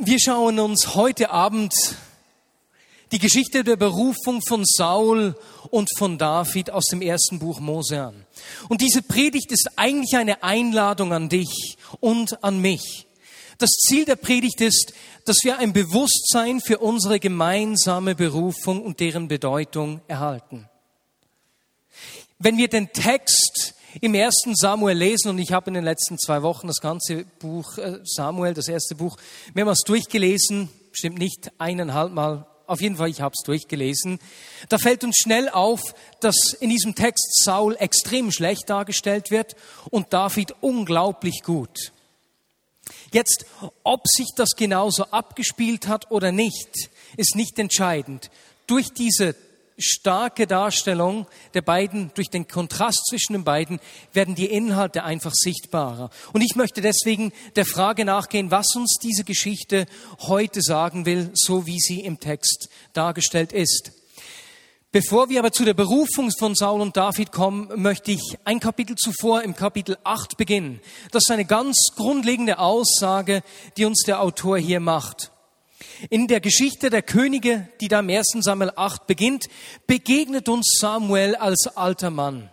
Wir schauen uns heute Abend die Geschichte der Berufung von Saul und von David aus dem ersten Buch Mose an. Und diese Predigt ist eigentlich eine Einladung an dich und an mich. Das Ziel der Predigt ist, dass wir ein Bewusstsein für unsere gemeinsame Berufung und deren Bedeutung erhalten. Wenn wir den Text im ersten Samuel lesen, und ich habe in den letzten zwei Wochen das ganze Buch äh, Samuel, das erste Buch, mehrmals durchgelesen, stimmt nicht eineinhalb Mal, auf jeden Fall, ich habe es durchgelesen, da fällt uns schnell auf, dass in diesem Text Saul extrem schlecht dargestellt wird und David unglaublich gut. Jetzt, ob sich das genauso abgespielt hat oder nicht, ist nicht entscheidend. Durch diese starke Darstellung der beiden, durch den Kontrast zwischen den beiden, werden die Inhalte einfach sichtbarer. Und ich möchte deswegen der Frage nachgehen, was uns diese Geschichte heute sagen will, so wie sie im Text dargestellt ist. Bevor wir aber zu der Berufung von Saul und David kommen, möchte ich ein Kapitel zuvor, im Kapitel 8 beginnen. Das ist eine ganz grundlegende Aussage, die uns der Autor hier macht. In der Geschichte der Könige, die da im 1. Samuel 8 beginnt, begegnet uns Samuel als alter Mann.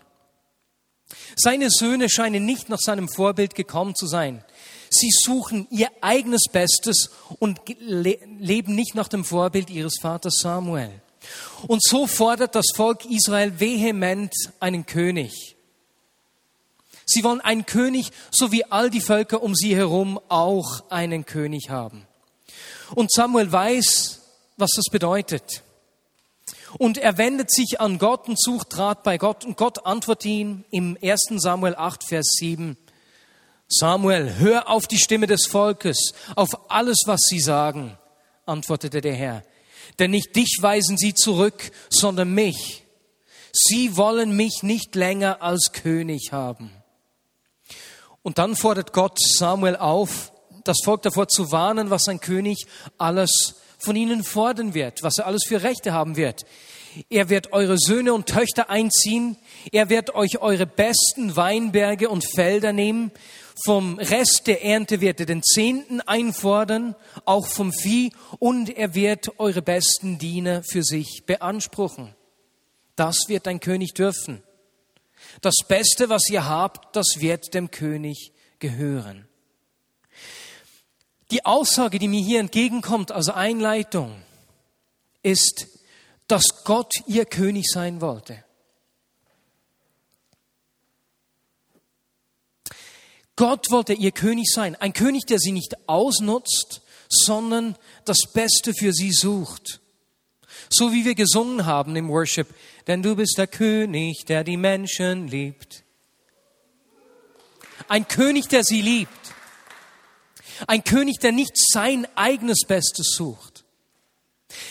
Seine Söhne scheinen nicht nach seinem Vorbild gekommen zu sein. Sie suchen ihr eigenes Bestes und leben nicht nach dem Vorbild ihres Vaters Samuel. Und so fordert das Volk Israel vehement einen König. Sie wollen einen König, so wie all die Völker um sie herum auch einen König haben. Und Samuel weiß, was das bedeutet. Und er wendet sich an Gott und sucht Rat bei Gott. Und Gott antwortet ihm im 1. Samuel 8, Vers 7. Samuel, hör auf die Stimme des Volkes, auf alles, was sie sagen, antwortete der Herr. Denn nicht dich weisen sie zurück, sondern mich. Sie wollen mich nicht länger als König haben. Und dann fordert Gott Samuel auf, das Volk davor zu warnen, was ein König alles von ihnen fordern wird, was er alles für Rechte haben wird. Er wird eure Söhne und Töchter einziehen. Er wird euch eure besten Weinberge und Felder nehmen vom Rest der Ernte wird er den Zehnten einfordern, auch vom Vieh, und er wird eure besten Diener für sich beanspruchen. Das wird ein König dürfen. Das Beste, was ihr habt, das wird dem König gehören. Die Aussage, die mir hier entgegenkommt als Einleitung, ist, dass Gott ihr König sein wollte. Gott wollte ihr König sein. Ein König, der sie nicht ausnutzt, sondern das Beste für sie sucht. So wie wir gesungen haben im Worship. Denn du bist der König, der die Menschen liebt. Ein König, der sie liebt. Ein König, der nicht sein eigenes Bestes sucht.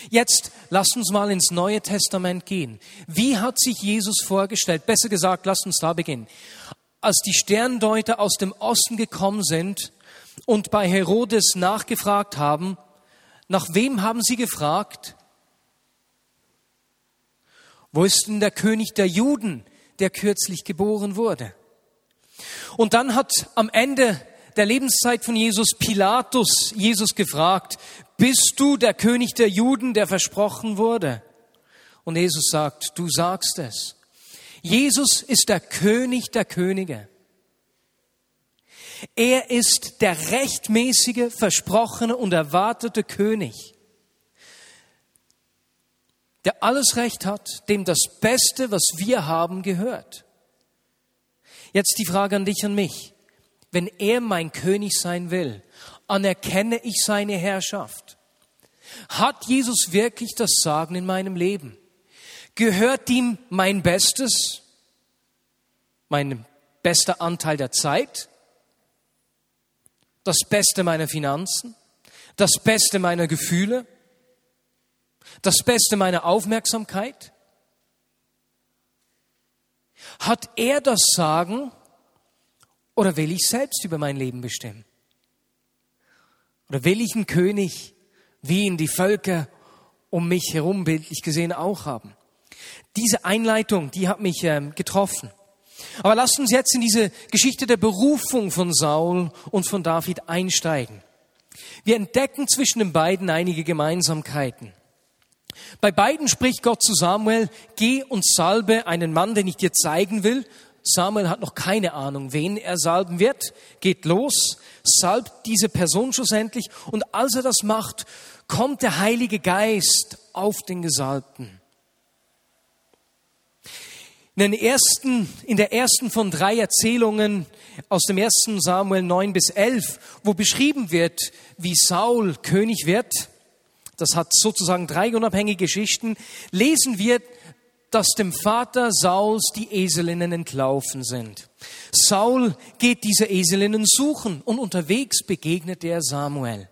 Jetzt lasst uns mal ins Neue Testament gehen. Wie hat sich Jesus vorgestellt? Besser gesagt, lasst uns da beginnen als die Sterndeuter aus dem Osten gekommen sind und bei Herodes nachgefragt haben, nach wem haben sie gefragt? Wo ist denn der König der Juden, der kürzlich geboren wurde? Und dann hat am Ende der Lebenszeit von Jesus Pilatus Jesus gefragt, bist du der König der Juden, der versprochen wurde? Und Jesus sagt, du sagst es. Jesus ist der König der Könige. Er ist der rechtmäßige, versprochene und erwartete König, der alles Recht hat, dem das Beste, was wir haben, gehört. Jetzt die Frage an dich und mich. Wenn er mein König sein will, anerkenne ich seine Herrschaft. Hat Jesus wirklich das Sagen in meinem Leben? Gehört ihm mein Bestes, mein bester Anteil der Zeit, das Beste meiner Finanzen, das Beste meiner Gefühle, das Beste meiner Aufmerksamkeit? Hat er das Sagen oder will ich selbst über mein Leben bestimmen? Oder will ich einen König, wie ihn die Völker um mich herum bildlich gesehen auch haben? Diese Einleitung, die hat mich ähm, getroffen. Aber lasst uns jetzt in diese Geschichte der Berufung von Saul und von David einsteigen. Wir entdecken zwischen den beiden einige Gemeinsamkeiten. Bei beiden spricht Gott zu Samuel, geh und salbe einen Mann, den ich dir zeigen will. Samuel hat noch keine Ahnung, wen er salben wird, geht los, salbt diese Person schlussendlich und als er das macht, kommt der Heilige Geist auf den Gesalbten. In, den ersten, in der ersten von drei Erzählungen aus dem ersten Samuel 9 bis 11, wo beschrieben wird, wie Saul König wird, das hat sozusagen drei unabhängige Geschichten, lesen wir, dass dem Vater Sauls die Eselinnen entlaufen sind. Saul geht diese Eselinnen suchen und unterwegs begegnet er Samuel.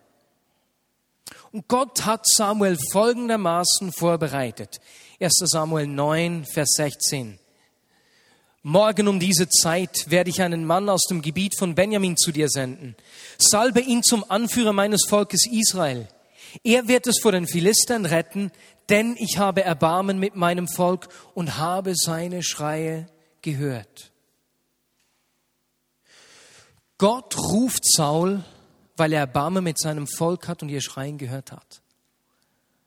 Und Gott hat Samuel folgendermaßen vorbereitet. 1 Samuel 9, Vers 16. Morgen um diese Zeit werde ich einen Mann aus dem Gebiet von Benjamin zu dir senden. Salbe ihn zum Anführer meines Volkes Israel. Er wird es vor den Philistern retten, denn ich habe Erbarmen mit meinem Volk und habe seine Schreie gehört. Gott ruft Saul, weil er Erbarmen mit seinem Volk hat und ihr Schreien gehört hat.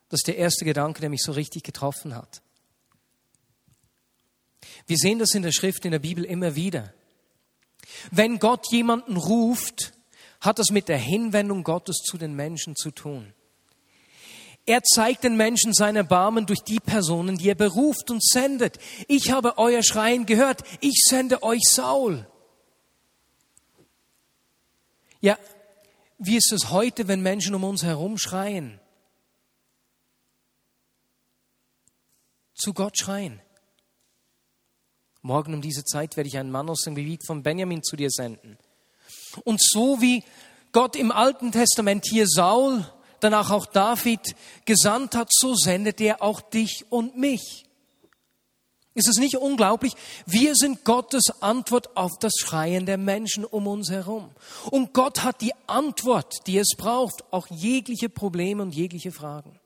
Das ist der erste Gedanke, der mich so richtig getroffen hat. Wir sehen das in der Schrift, in der Bibel immer wieder. Wenn Gott jemanden ruft, hat das mit der Hinwendung Gottes zu den Menschen zu tun. Er zeigt den Menschen seine Barmen durch die Personen, die er beruft und sendet. Ich habe euer Schreien gehört. Ich sende euch Saul. Ja, wie ist es heute, wenn Menschen um uns herum schreien? Zu Gott schreien. Morgen um diese Zeit werde ich einen Mann aus dem Gebiet von Benjamin zu dir senden. Und so wie Gott im Alten Testament hier Saul, danach auch David gesandt hat, so sendet er auch dich und mich. Ist es nicht unglaublich? Wir sind Gottes Antwort auf das Schreien der Menschen um uns herum. Und Gott hat die Antwort, die es braucht, auch jegliche Probleme und jegliche Fragen.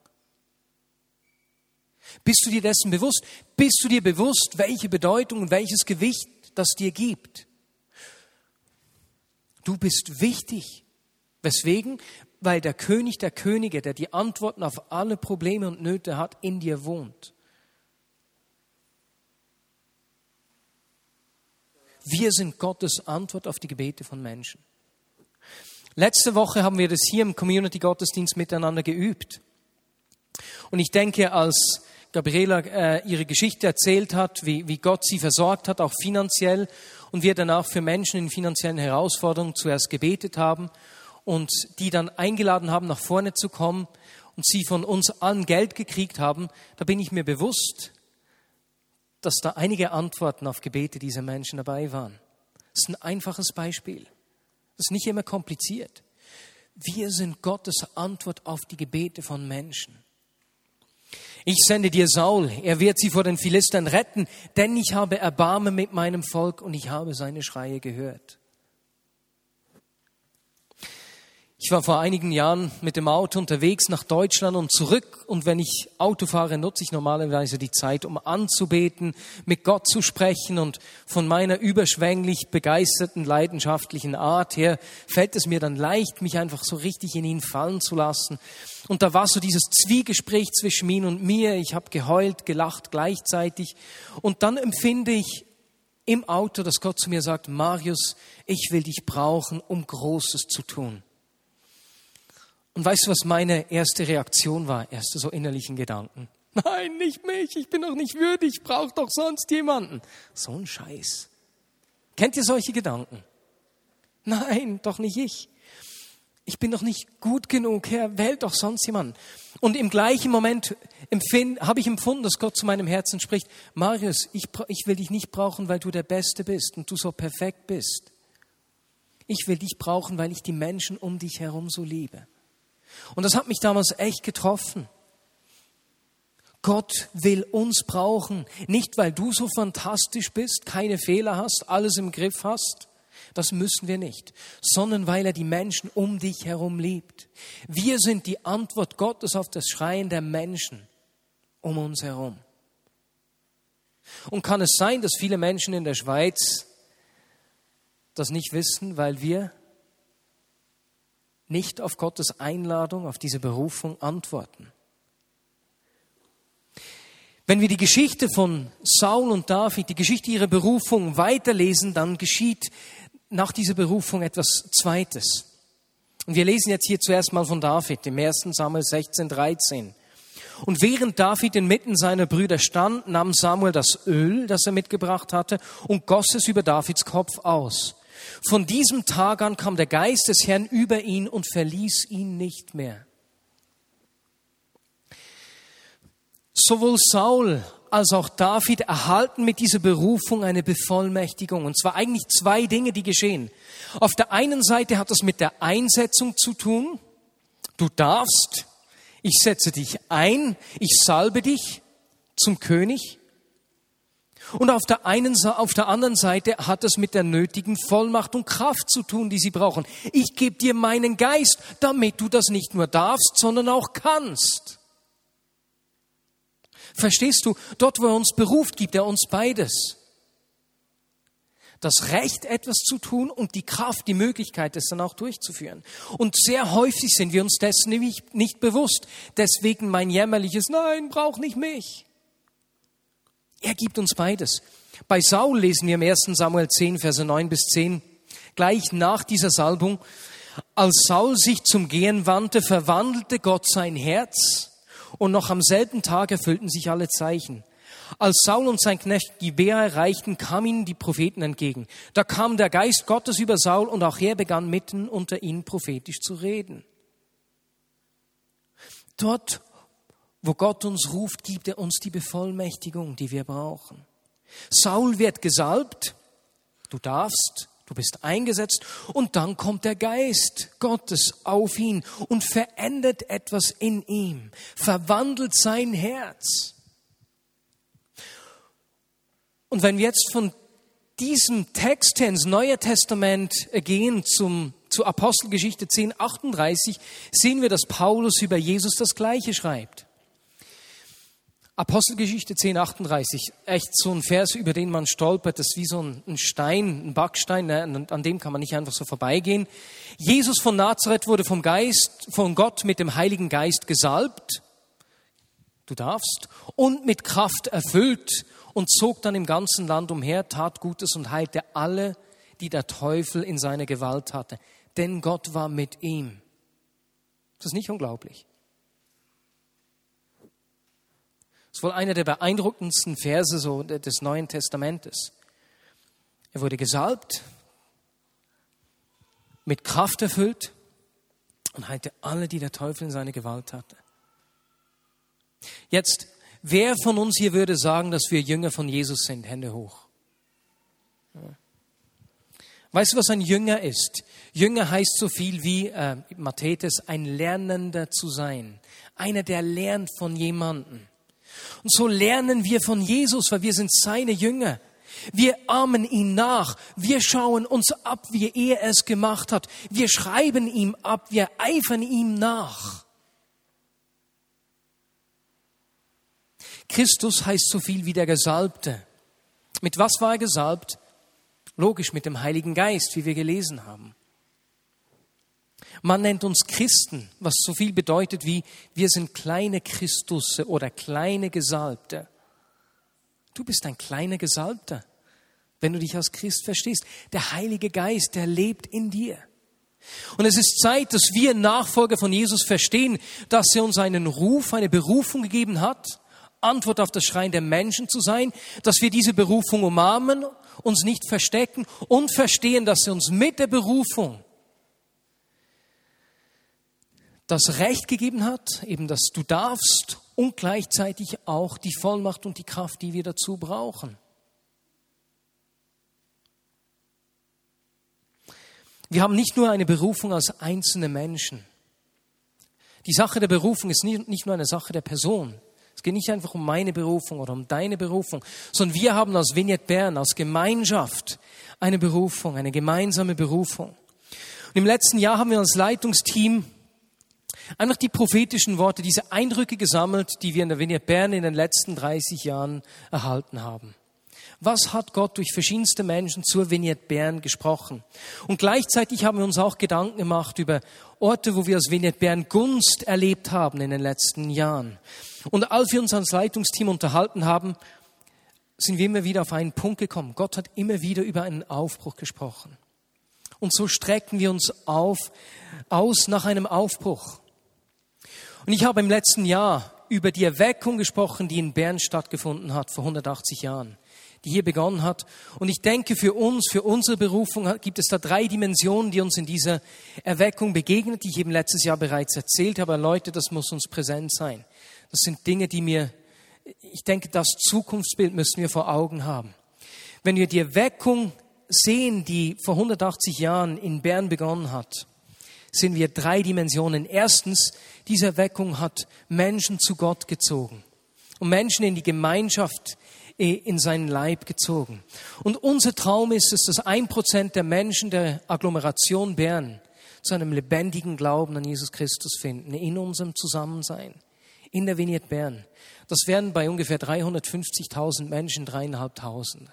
Bist du dir dessen bewusst? Bist du dir bewusst, welche Bedeutung und welches Gewicht das dir gibt? Du bist wichtig. Weswegen? Weil der König der Könige, der die Antworten auf alle Probleme und Nöte hat, in dir wohnt. Wir sind Gottes Antwort auf die Gebete von Menschen. Letzte Woche haben wir das hier im Community Gottesdienst miteinander geübt. Und ich denke, als Gabriela äh, ihre Geschichte erzählt hat, wie, wie Gott sie versorgt hat, auch finanziell, und wir danach für Menschen in finanziellen Herausforderungen zuerst gebetet haben und die dann eingeladen haben, nach vorne zu kommen und sie von uns allen Geld gekriegt haben, da bin ich mir bewusst, dass da einige Antworten auf Gebete dieser Menschen dabei waren. Das ist ein einfaches Beispiel. Das ist nicht immer kompliziert. Wir sind Gottes Antwort auf die Gebete von Menschen. Ich sende dir Saul, er wird sie vor den Philistern retten, denn ich habe Erbarmen mit meinem Volk und ich habe seine Schreie gehört. Ich war vor einigen Jahren mit dem Auto unterwegs nach Deutschland und zurück und wenn ich Auto fahre, nutze ich normalerweise die Zeit, um anzubeten, mit Gott zu sprechen und von meiner überschwänglich begeisterten, leidenschaftlichen Art her fällt es mir dann leicht, mich einfach so richtig in ihn fallen zu lassen. Und da war so dieses Zwiegespräch zwischen mir und mir. Ich habe geheult, gelacht gleichzeitig und dann empfinde ich im Auto, dass Gott zu mir sagt, Marius, ich will dich brauchen, um Großes zu tun. Und weißt du, was meine erste Reaktion war? Erste so innerlichen Gedanken. Nein, nicht mich, ich bin doch nicht würdig, ich brauche doch sonst jemanden. So ein Scheiß. Kennt ihr solche Gedanken? Nein, doch nicht ich. Ich bin doch nicht gut genug, Herr, wählt doch sonst jemanden. Und im gleichen Moment habe ich empfunden, dass Gott zu meinem Herzen spricht, Marius, ich, ich will dich nicht brauchen, weil du der Beste bist und du so perfekt bist. Ich will dich brauchen, weil ich die Menschen um dich herum so liebe. Und das hat mich damals echt getroffen. Gott will uns brauchen, nicht weil du so fantastisch bist, keine Fehler hast, alles im Griff hast, das müssen wir nicht, sondern weil er die Menschen um dich herum liebt. Wir sind die Antwort Gottes auf das Schreien der Menschen um uns herum. Und kann es sein, dass viele Menschen in der Schweiz das nicht wissen, weil wir nicht auf Gottes Einladung, auf diese Berufung antworten. Wenn wir die Geschichte von Saul und David, die Geschichte ihrer Berufung weiterlesen, dann geschieht nach dieser Berufung etwas Zweites. Und wir lesen jetzt hier zuerst mal von David, im 1. Samuel 16, 13. Und während David inmitten seiner Brüder stand, nahm Samuel das Öl, das er mitgebracht hatte, und goss es über Davids Kopf aus. Von diesem Tag an kam der Geist des Herrn über ihn und verließ ihn nicht mehr. Sowohl Saul als auch David erhalten mit dieser Berufung eine Bevollmächtigung. Und zwar eigentlich zwei Dinge, die geschehen. Auf der einen Seite hat das mit der Einsetzung zu tun. Du darfst, ich setze dich ein, ich salbe dich zum König. Und auf der, einen, auf der anderen Seite hat es mit der nötigen Vollmacht und Kraft zu tun, die sie brauchen. Ich gebe dir meinen Geist, damit du das nicht nur darfst, sondern auch kannst. Verstehst du? Dort, wo er uns beruft, gibt er uns beides. Das Recht, etwas zu tun und die Kraft, die Möglichkeit, es dann auch durchzuführen. Und sehr häufig sind wir uns dessen nicht, nicht bewusst. Deswegen mein jämmerliches Nein, brauch nicht mich. Er gibt uns beides. Bei Saul lesen wir im 1. Samuel 10, Verse 9 bis 10, gleich nach dieser Salbung, als Saul sich zum Gehen wandte, verwandelte Gott sein Herz und noch am selben Tag erfüllten sich alle Zeichen. Als Saul und sein Knecht Gibea erreichten, kamen ihnen die Propheten entgegen. Da kam der Geist Gottes über Saul und auch er begann mitten unter ihnen prophetisch zu reden. Dort, wo Gott uns ruft, gibt er uns die Bevollmächtigung, die wir brauchen. Saul wird gesalbt, du darfst, du bist eingesetzt und dann kommt der Geist Gottes auf ihn und verändert etwas in ihm, verwandelt sein Herz. Und wenn wir jetzt von diesem Text her ins Neue Testament gehen zum, zu Apostelgeschichte 10, 38, sehen wir, dass Paulus über Jesus das Gleiche schreibt. Apostelgeschichte 10, 38, echt so ein Vers, über den man stolpert, das ist wie so ein Stein, ein Backstein, ne? an dem kann man nicht einfach so vorbeigehen. Jesus von Nazareth wurde vom Geist, von Gott mit dem Heiligen Geist gesalbt, du darfst, und mit Kraft erfüllt und zog dann im ganzen Land umher, tat Gutes und heilte alle, die der Teufel in seiner Gewalt hatte. Denn Gott war mit ihm. Das ist nicht unglaublich. Das ist wohl einer der beeindruckendsten Verse so des Neuen Testamentes. Er wurde gesalbt, mit Kraft erfüllt und heilte alle, die der Teufel in seine Gewalt hatte. Jetzt, wer von uns hier würde sagen, dass wir Jünger von Jesus sind? Hände hoch. Weißt du, was ein Jünger ist? Jünger heißt so viel wie äh, Matthäus, ein Lernender zu sein. Einer, der lernt von jemandem. Und so lernen wir von Jesus, weil wir sind seine Jünger. Wir ahmen ihn nach. Wir schauen uns ab, wie er es gemacht hat. Wir schreiben ihm ab. Wir eifern ihm nach. Christus heißt so viel wie der Gesalbte. Mit was war er gesalbt? Logisch, mit dem Heiligen Geist, wie wir gelesen haben. Man nennt uns Christen, was so viel bedeutet wie wir sind kleine Christusse oder kleine Gesalbte. Du bist ein kleiner Gesalbter, wenn du dich als Christ verstehst. Der Heilige Geist, der lebt in dir. Und es ist Zeit, dass wir Nachfolger von Jesus verstehen, dass er uns einen Ruf, eine Berufung gegeben hat, Antwort auf das Schreien der Menschen zu sein, dass wir diese Berufung umarmen, uns nicht verstecken und verstehen, dass er uns mit der Berufung das Recht gegeben hat, eben dass du darfst und gleichzeitig auch die Vollmacht und die Kraft, die wir dazu brauchen. Wir haben nicht nur eine Berufung als einzelne Menschen. Die Sache der Berufung ist nicht nur eine Sache der Person. Es geht nicht einfach um meine Berufung oder um deine Berufung, sondern wir haben als Vignette Bern, als Gemeinschaft eine Berufung, eine gemeinsame Berufung. Und im letzten Jahr haben wir als Leitungsteam Einfach die prophetischen Worte, diese Eindrücke gesammelt, die wir in der Vignette Bern in den letzten 30 Jahren erhalten haben. Was hat Gott durch verschiedenste Menschen zur Vignette Bern gesprochen? Und gleichzeitig haben wir uns auch Gedanken gemacht über Orte, wo wir als Vignette Bern Gunst erlebt haben in den letzten Jahren. Und als wir uns als Leitungsteam unterhalten haben, sind wir immer wieder auf einen Punkt gekommen. Gott hat immer wieder über einen Aufbruch gesprochen. Und so strecken wir uns auf, aus nach einem Aufbruch. Und ich habe im letzten Jahr über die Erweckung gesprochen, die in Bern stattgefunden hat vor 180 Jahren die hier begonnen hat. Und ich denke, für uns, für unsere Berufung gibt es da drei Dimensionen, die uns in dieser Erweckung begegnet, die ich eben letztes Jahr bereits erzählt habe. Leute, das muss uns präsent sein. Das sind Dinge, die mir, ich denke, das Zukunftsbild müssen wir vor Augen haben. Wenn wir die Erweckung sehen, die vor 180 Jahren in Bern begonnen hat, sehen wir drei Dimensionen. Erstens, diese Erweckung hat Menschen zu Gott gezogen und Menschen in die Gemeinschaft in seinen Leib gezogen. Und unser Traum ist es, dass ein Prozent der Menschen der Agglomeration Bern zu einem lebendigen Glauben an Jesus Christus finden, in unserem Zusammensein, in der Vignette Bern. Das wären bei ungefähr 350.000 Menschen, dreieinhalbtausend.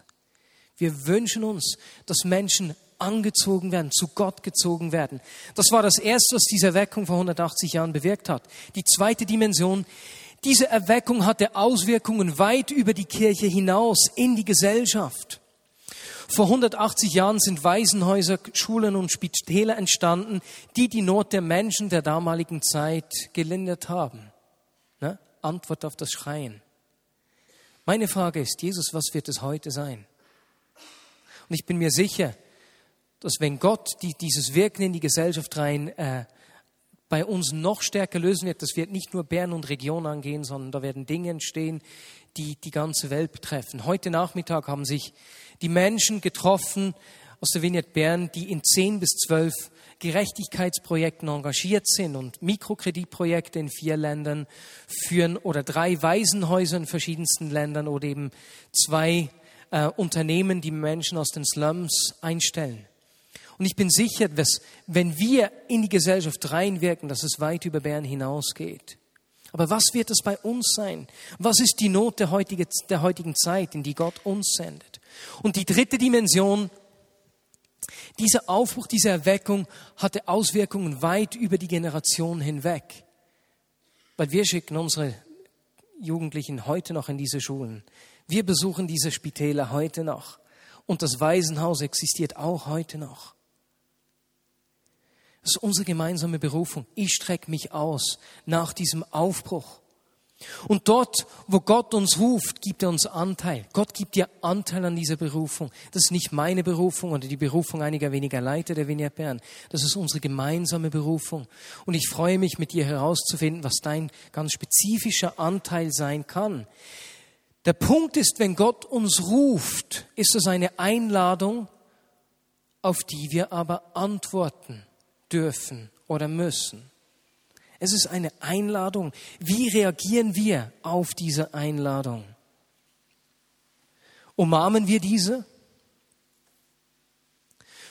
Wir wünschen uns, dass Menschen angezogen werden, zu Gott gezogen werden. Das war das Erste, was diese Erweckung vor 180 Jahren bewirkt hat. Die zweite Dimension, diese Erweckung hatte Auswirkungen weit über die Kirche hinaus in die Gesellschaft. Vor 180 Jahren sind Waisenhäuser, Schulen und Spitäler entstanden, die die Not der Menschen der damaligen Zeit gelindert haben. Ne? Antwort auf das Schreien. Meine Frage ist, Jesus, was wird es heute sein? Und ich bin mir sicher, dass wenn Gott die, dieses Wirken in die Gesellschaft rein äh, bei uns noch stärker lösen wird. Das wird nicht nur Bern und Region angehen, sondern da werden Dinge entstehen, die die ganze Welt betreffen. Heute Nachmittag haben sich die Menschen getroffen aus der Vignette Bern, die in zehn bis zwölf Gerechtigkeitsprojekten engagiert sind und Mikrokreditprojekte in vier Ländern führen oder drei Waisenhäuser in verschiedensten Ländern oder eben zwei äh, Unternehmen, die Menschen aus den Slums einstellen. Und ich bin sicher, dass wenn wir in die Gesellschaft reinwirken, dass es weit über Bern hinausgeht. Aber was wird es bei uns sein? Was ist die Not der, heutige, der heutigen Zeit, in die Gott uns sendet? Und die dritte Dimension, dieser Aufbruch, diese Erweckung hatte Auswirkungen weit über die Generation hinweg. Weil wir schicken unsere Jugendlichen heute noch in diese Schulen. Wir besuchen diese Spitäler heute noch. Und das Waisenhaus existiert auch heute noch. Das ist unsere gemeinsame Berufung. Ich strecke mich aus nach diesem Aufbruch. Und dort, wo Gott uns ruft, gibt er uns Anteil. Gott gibt dir Anteil an dieser Berufung. Das ist nicht meine Berufung oder die Berufung einiger weniger Leiter der Vignette Bern. Das ist unsere gemeinsame Berufung. Und ich freue mich, mit dir herauszufinden, was dein ganz spezifischer Anteil sein kann. Der Punkt ist, wenn Gott uns ruft, ist es eine Einladung, auf die wir aber antworten dürfen oder müssen. Es ist eine Einladung. Wie reagieren wir auf diese Einladung? Umarmen wir diese?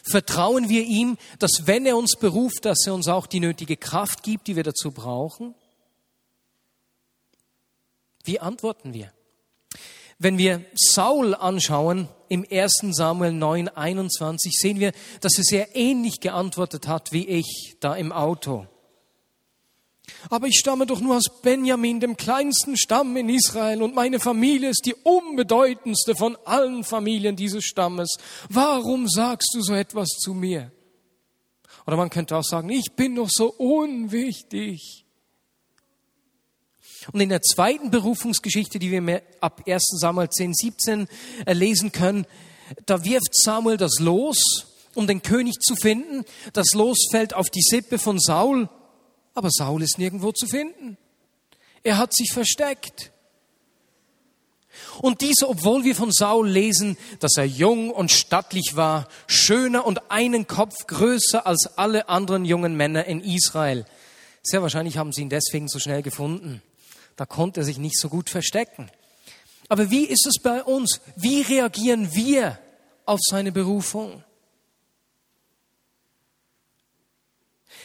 Vertrauen wir ihm, dass wenn er uns beruft, dass er uns auch die nötige Kraft gibt, die wir dazu brauchen? Wie antworten wir? Wenn wir Saul anschauen, im 1. Samuel 9, 21 sehen wir, dass er sehr ähnlich geantwortet hat wie ich da im Auto. Aber ich stamme doch nur aus Benjamin, dem kleinsten Stamm in Israel, und meine Familie ist die unbedeutendste von allen Familien dieses Stammes. Warum sagst du so etwas zu mir? Oder man könnte auch sagen, ich bin doch so unwichtig. Und in der zweiten Berufungsgeschichte, die wir ab 1 Samuel 10, 17 lesen können, da wirft Samuel das Los, um den König zu finden. Das Los fällt auf die Sippe von Saul, aber Saul ist nirgendwo zu finden. Er hat sich versteckt. Und dies, obwohl wir von Saul lesen, dass er jung und stattlich war, schöner und einen Kopf größer als alle anderen jungen Männer in Israel. Sehr wahrscheinlich haben sie ihn deswegen so schnell gefunden. Da konnte er sich nicht so gut verstecken. Aber wie ist es bei uns? Wie reagieren wir auf seine Berufung?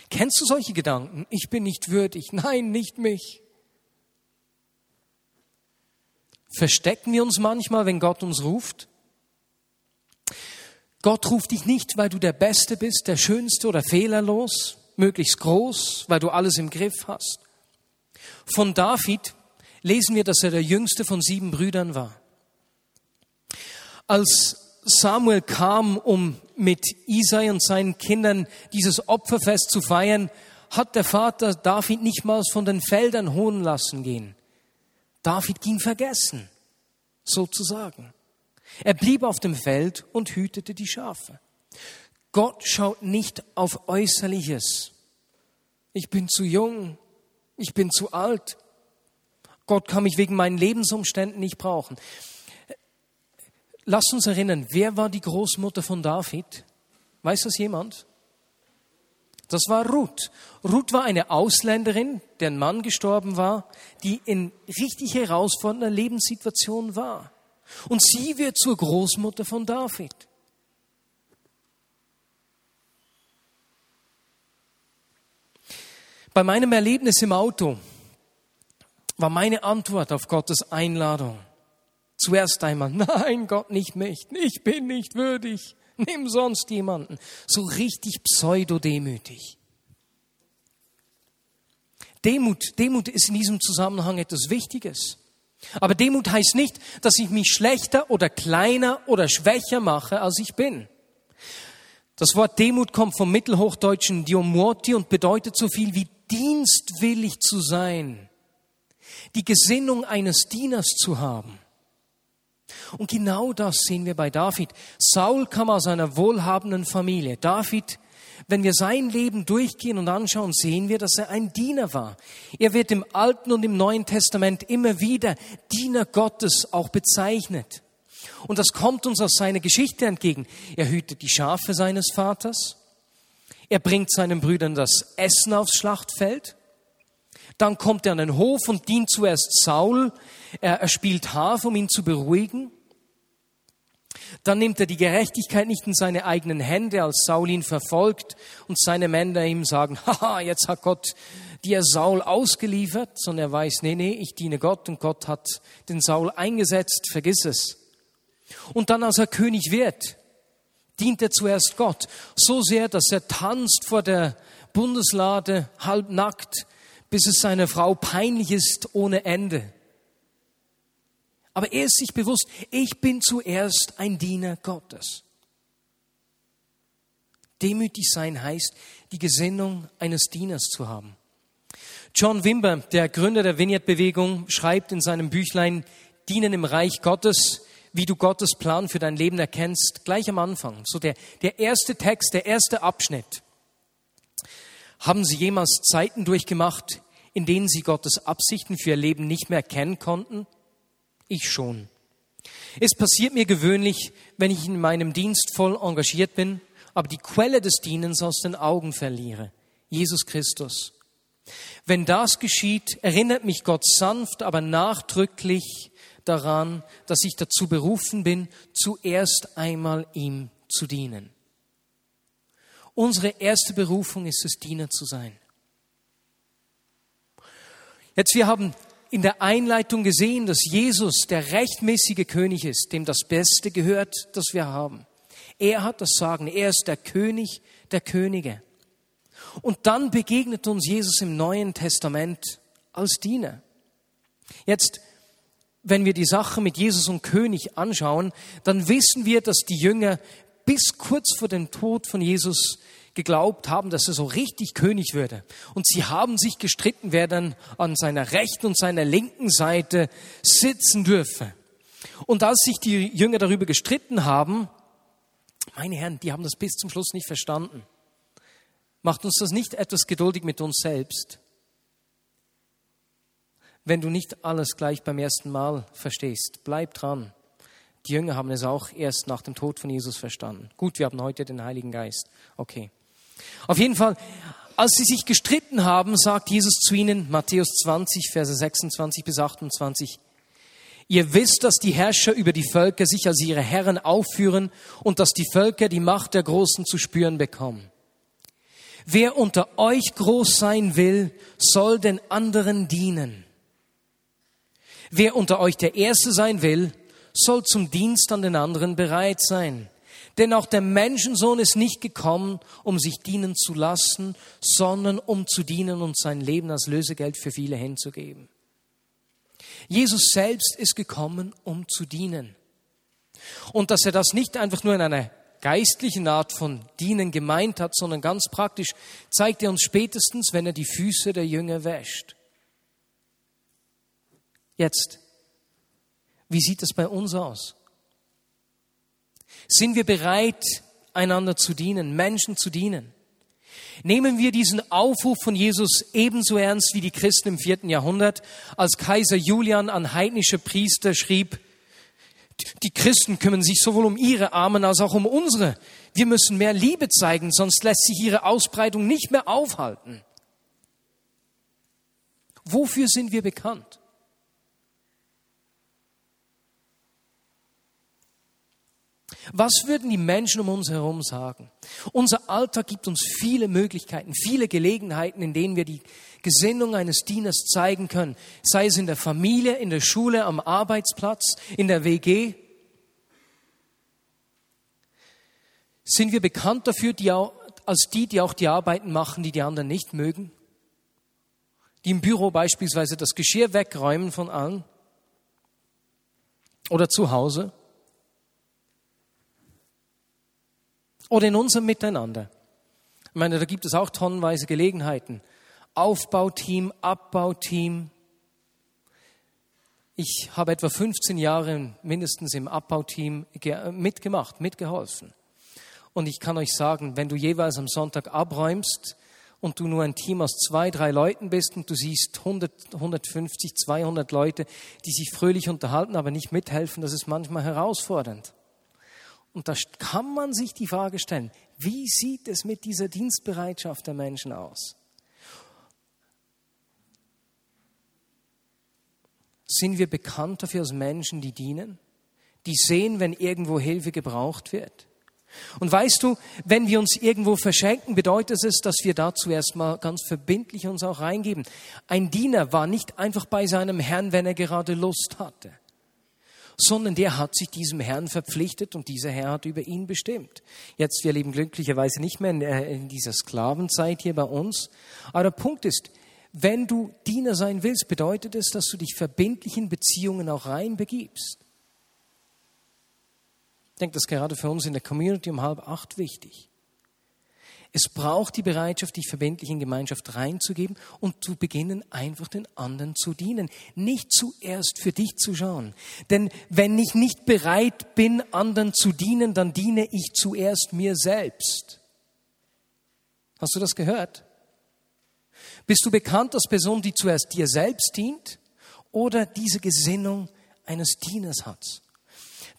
Kennst du solche Gedanken? Ich bin nicht würdig. Nein, nicht mich. Verstecken wir uns manchmal, wenn Gott uns ruft? Gott ruft dich nicht, weil du der Beste bist, der Schönste oder fehlerlos, möglichst groß, weil du alles im Griff hast. Von David lesen wir, dass er der jüngste von sieben Brüdern war. Als Samuel kam, um mit Isai und seinen Kindern dieses Opferfest zu feiern, hat der Vater David nicht mal von den Feldern holen lassen gehen. David ging vergessen, sozusagen. Er blieb auf dem Feld und hütete die Schafe. Gott schaut nicht auf Äußerliches. Ich bin zu jung, ich bin zu alt. Gott kann mich wegen meinen Lebensumständen nicht brauchen. Lass uns erinnern, wer war die Großmutter von David? Weiß das jemand? Das war Ruth. Ruth war eine Ausländerin, deren Mann gestorben war, die in richtig herausfordernder Lebenssituation war. Und sie wird zur Großmutter von David. Bei meinem Erlebnis im Auto war meine Antwort auf Gottes Einladung zuerst einmal, nein Gott, nicht mich, ich bin nicht würdig, nimm sonst jemanden. So richtig pseudodemütig. Demut, Demut ist in diesem Zusammenhang etwas Wichtiges. Aber Demut heißt nicht, dass ich mich schlechter oder kleiner oder schwächer mache, als ich bin. Das Wort Demut kommt vom mittelhochdeutschen Diomorti und bedeutet so viel wie dienstwillig zu sein, die Gesinnung eines Dieners zu haben. Und genau das sehen wir bei David. Saul kam aus einer wohlhabenden Familie. David wenn wir sein Leben durchgehen und anschauen, sehen wir, dass er ein Diener war. Er wird im Alten und im Neuen Testament immer wieder Diener Gottes auch bezeichnet. Und das kommt uns aus seiner Geschichte entgegen. Er hütet die Schafe seines Vaters. Er bringt seinen Brüdern das Essen aufs Schlachtfeld. Dann kommt er an den Hof und dient zuerst Saul. Er, er spielt Harf, um ihn zu beruhigen. Dann nimmt er die Gerechtigkeit nicht in seine eigenen Hände, als Saul ihn verfolgt und seine Männer ihm sagen, haha, jetzt hat Gott dir Saul ausgeliefert, sondern er weiß, nee, nee, ich diene Gott und Gott hat den Saul eingesetzt, vergiss es. Und dann, als er König wird, dient er zuerst Gott, so sehr, dass er tanzt vor der Bundeslade, halbnackt, bis es seiner Frau peinlich ist ohne Ende. Aber er ist sich bewusst, ich bin zuerst ein Diener Gottes. Demütig sein heißt, die Gesinnung eines Dieners zu haben. John Wimber, der Gründer der Vineyard-Bewegung, schreibt in seinem Büchlein Dienen im Reich Gottes, wie du Gottes Plan für dein Leben erkennst, gleich am Anfang. So der, der erste Text, der erste Abschnitt. Haben Sie jemals Zeiten durchgemacht, in denen Sie Gottes Absichten für Ihr Leben nicht mehr erkennen konnten? Ich schon. Es passiert mir gewöhnlich, wenn ich in meinem Dienst voll engagiert bin, aber die Quelle des Dienens aus den Augen verliere. Jesus Christus. Wenn das geschieht, erinnert mich Gott sanft, aber nachdrücklich daran, dass ich dazu berufen bin, zuerst einmal ihm zu dienen. Unsere erste Berufung ist es, Diener zu sein. Jetzt, wir haben in der Einleitung gesehen, dass Jesus der rechtmäßige König ist, dem das Beste gehört, das wir haben. Er hat das Sagen, er ist der König der Könige. Und dann begegnet uns Jesus im Neuen Testament als Diener. Jetzt, wenn wir die Sache mit Jesus und König anschauen, dann wissen wir, dass die Jünger bis kurz vor dem Tod von Jesus geglaubt haben, dass er so richtig König würde. Und sie haben sich gestritten, wer dann an seiner rechten und seiner linken Seite sitzen dürfe. Und als sich die Jünger darüber gestritten haben, meine Herren, die haben das bis zum Schluss nicht verstanden. Macht uns das nicht etwas geduldig mit uns selbst? Wenn du nicht alles gleich beim ersten Mal verstehst, bleib dran. Die Jünger haben es auch erst nach dem Tod von Jesus verstanden. Gut, wir haben heute den Heiligen Geist. Okay. Auf jeden Fall, als sie sich gestritten haben, sagt Jesus zu ihnen, Matthäus 20, Verse 26 bis 28, Ihr wisst, dass die Herrscher über die Völker sich als ihre Herren aufführen und dass die Völker die Macht der Großen zu spüren bekommen. Wer unter euch groß sein will, soll den anderen dienen. Wer unter euch der Erste sein will, soll zum Dienst an den anderen bereit sein. Denn auch der Menschensohn ist nicht gekommen, um sich dienen zu lassen, sondern um zu dienen und sein Leben als Lösegeld für viele hinzugeben. Jesus selbst ist gekommen, um zu dienen. Und dass er das nicht einfach nur in einer geistlichen Art von Dienen gemeint hat, sondern ganz praktisch, zeigt er uns spätestens, wenn er die Füße der Jünger wäscht. Jetzt, wie sieht es bei uns aus? Sind wir bereit, einander zu dienen, Menschen zu dienen? Nehmen wir diesen Aufruf von Jesus ebenso ernst wie die Christen im vierten Jahrhundert, als Kaiser Julian an heidnische Priester schrieb, die Christen kümmern sich sowohl um ihre Armen als auch um unsere. Wir müssen mehr Liebe zeigen, sonst lässt sich ihre Ausbreitung nicht mehr aufhalten. Wofür sind wir bekannt? Was würden die Menschen um uns herum sagen? Unser Alltag gibt uns viele Möglichkeiten, viele Gelegenheiten, in denen wir die Gesinnung eines Dieners zeigen können, sei es in der Familie, in der Schule, am Arbeitsplatz, in der WG. Sind wir bekannt dafür, die auch, als die, die auch die Arbeiten machen, die die anderen nicht mögen? Die im Büro beispielsweise das Geschirr wegräumen von allen? Oder zu Hause? Oder in unserem Miteinander. Ich meine, da gibt es auch tonnenweise Gelegenheiten. Aufbauteam, Abbauteam. Ich habe etwa 15 Jahre mindestens im Abbauteam mitgemacht, mitgeholfen. Und ich kann euch sagen, wenn du jeweils am Sonntag abräumst und du nur ein Team aus zwei, drei Leuten bist und du siehst 100, 150, 200 Leute, die sich fröhlich unterhalten, aber nicht mithelfen, das ist manchmal herausfordernd. Und da kann man sich die Frage stellen, wie sieht es mit dieser Dienstbereitschaft der Menschen aus? Sind wir bekannt dafür als Menschen, die dienen, die sehen, wenn irgendwo Hilfe gebraucht wird? Und weißt du, wenn wir uns irgendwo verschenken, bedeutet es, dass wir dazu erstmal ganz verbindlich uns auch reingeben. Ein Diener war nicht einfach bei seinem Herrn, wenn er gerade Lust hatte sondern der hat sich diesem Herrn verpflichtet und dieser Herr hat über ihn bestimmt. Jetzt, wir leben glücklicherweise nicht mehr in, äh, in dieser Sklavenzeit hier bei uns. Aber der Punkt ist, wenn du Diener sein willst, bedeutet es, dass du dich verbindlich in Beziehungen auch reinbegibst. Ich denke, das ist gerade für uns in der Community um halb acht wichtig. Es braucht die Bereitschaft, dich verbindlich in Gemeinschaft reinzugeben und zu beginnen, einfach den anderen zu dienen. Nicht zuerst für dich zu schauen. Denn wenn ich nicht bereit bin, anderen zu dienen, dann diene ich zuerst mir selbst. Hast du das gehört? Bist du bekannt als Person, die zuerst dir selbst dient oder diese Gesinnung eines Dieners hat?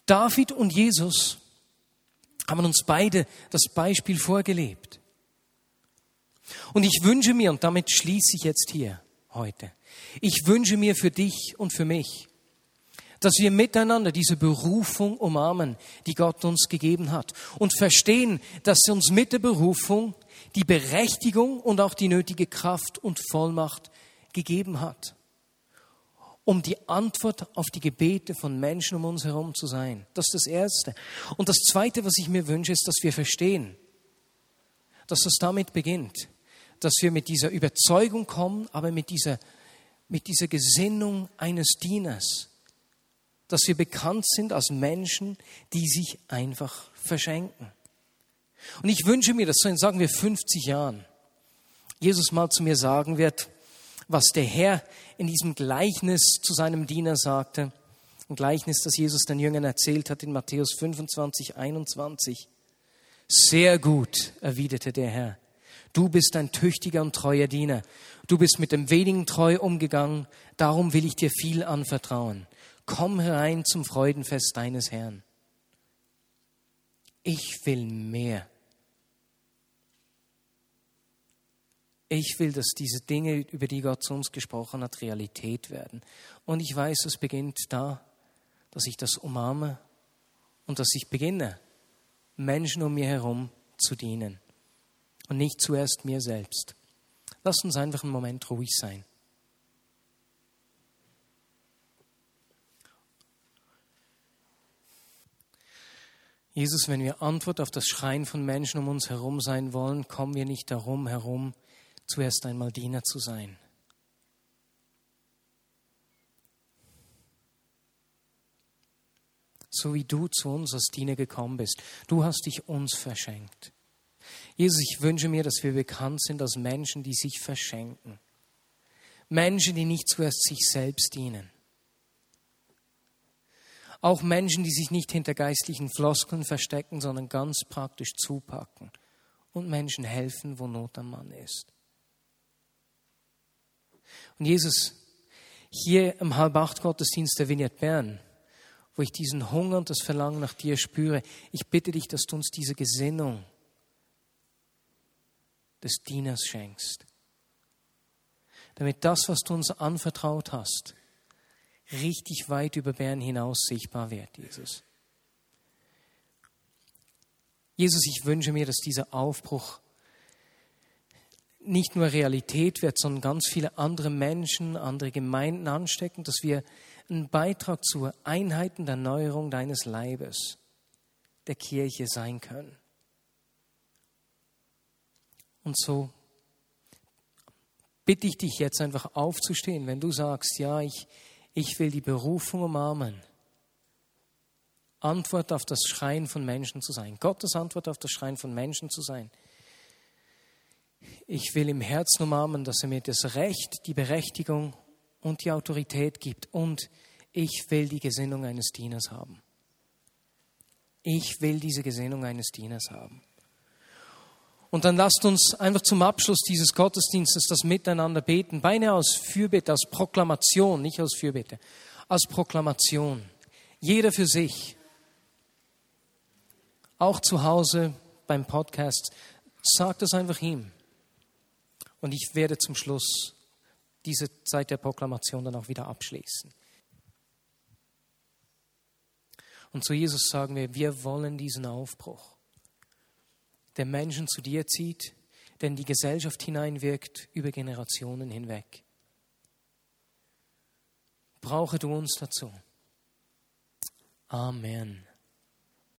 David und Jesus haben uns beide das Beispiel vorgelebt. Und ich wünsche mir, und damit schließe ich jetzt hier heute, ich wünsche mir für dich und für mich, dass wir miteinander diese Berufung umarmen, die Gott uns gegeben hat und verstehen, dass sie uns mit der Berufung die Berechtigung und auch die nötige Kraft und Vollmacht gegeben hat, um die Antwort auf die Gebete von Menschen um uns herum zu sein. Das ist das Erste. Und das Zweite, was ich mir wünsche, ist, dass wir verstehen, dass es damit beginnt, dass wir mit dieser Überzeugung kommen, aber mit dieser, mit dieser Gesinnung eines Dieners, dass wir bekannt sind als Menschen, die sich einfach verschenken. Und ich wünsche mir, dass so in, sagen wir, 50 Jahren Jesus mal zu mir sagen wird, was der Herr in diesem Gleichnis zu seinem Diener sagte. Ein Gleichnis, das Jesus den Jüngern erzählt hat in Matthäus 25, 21. Sehr gut, erwiderte der Herr. Du bist ein tüchtiger und treuer Diener. Du bist mit dem wenigen treu umgegangen. Darum will ich dir viel anvertrauen. Komm herein zum Freudenfest deines Herrn. Ich will mehr. Ich will, dass diese Dinge, über die Gott zu uns gesprochen hat, Realität werden. Und ich weiß, es beginnt da, dass ich das umarme und dass ich beginne, Menschen um mir herum zu dienen und nicht zuerst mir selbst. Lass uns einfach einen Moment ruhig sein. Jesus, wenn wir Antwort auf das Schreien von Menschen um uns herum sein wollen, kommen wir nicht darum herum, zuerst einmal Diener zu sein. So wie du zu uns als Diener gekommen bist. Du hast dich uns verschenkt. Jesus, ich wünsche mir, dass wir bekannt sind als Menschen, die sich verschenken. Menschen, die nicht zuerst sich selbst dienen. Auch Menschen, die sich nicht hinter geistlichen Floskeln verstecken, sondern ganz praktisch zupacken und Menschen helfen, wo Not am Mann ist. Und Jesus, hier im Halbacht-Gottesdienst der Vignette Bern, wo ich diesen Hunger und das Verlangen nach dir spüre, ich bitte dich, dass du uns diese Gesinnung des Dieners schenkst. Damit das, was du uns anvertraut hast, richtig weit über Bern hinaus sichtbar wird, Jesus. Jesus, ich wünsche mir, dass dieser Aufbruch nicht nur Realität wird, sondern ganz viele andere Menschen, andere Gemeinden anstecken, dass wir einen Beitrag zur Einheit und Erneuerung deines Leibes, der Kirche sein können. Und so bitte ich dich jetzt einfach aufzustehen, wenn du sagst, ja, ich, ich will die Berufung umarmen. Antwort auf das Schreien von Menschen zu sein. Gottes Antwort auf das Schreien von Menschen zu sein. Ich will im Herzen umarmen, dass er mir das Recht, die Berechtigung und die Autorität gibt. Und ich will die Gesinnung eines Dieners haben. Ich will diese Gesinnung eines Dieners haben. Und dann lasst uns einfach zum Abschluss dieses Gottesdienstes das Miteinander beten, beinahe aus Fürbitte, aus Proklamation, nicht aus Fürbitte, aus Proklamation. Jeder für sich. Auch zu Hause beim Podcast, sagt es einfach ihm. Und ich werde zum Schluss diese Zeit der Proklamation dann auch wieder abschließen. Und zu Jesus sagen wir, wir wollen diesen Aufbruch der Menschen zu dir zieht, der in die Gesellschaft hineinwirkt über Generationen hinweg. Brauche du uns dazu. Amen.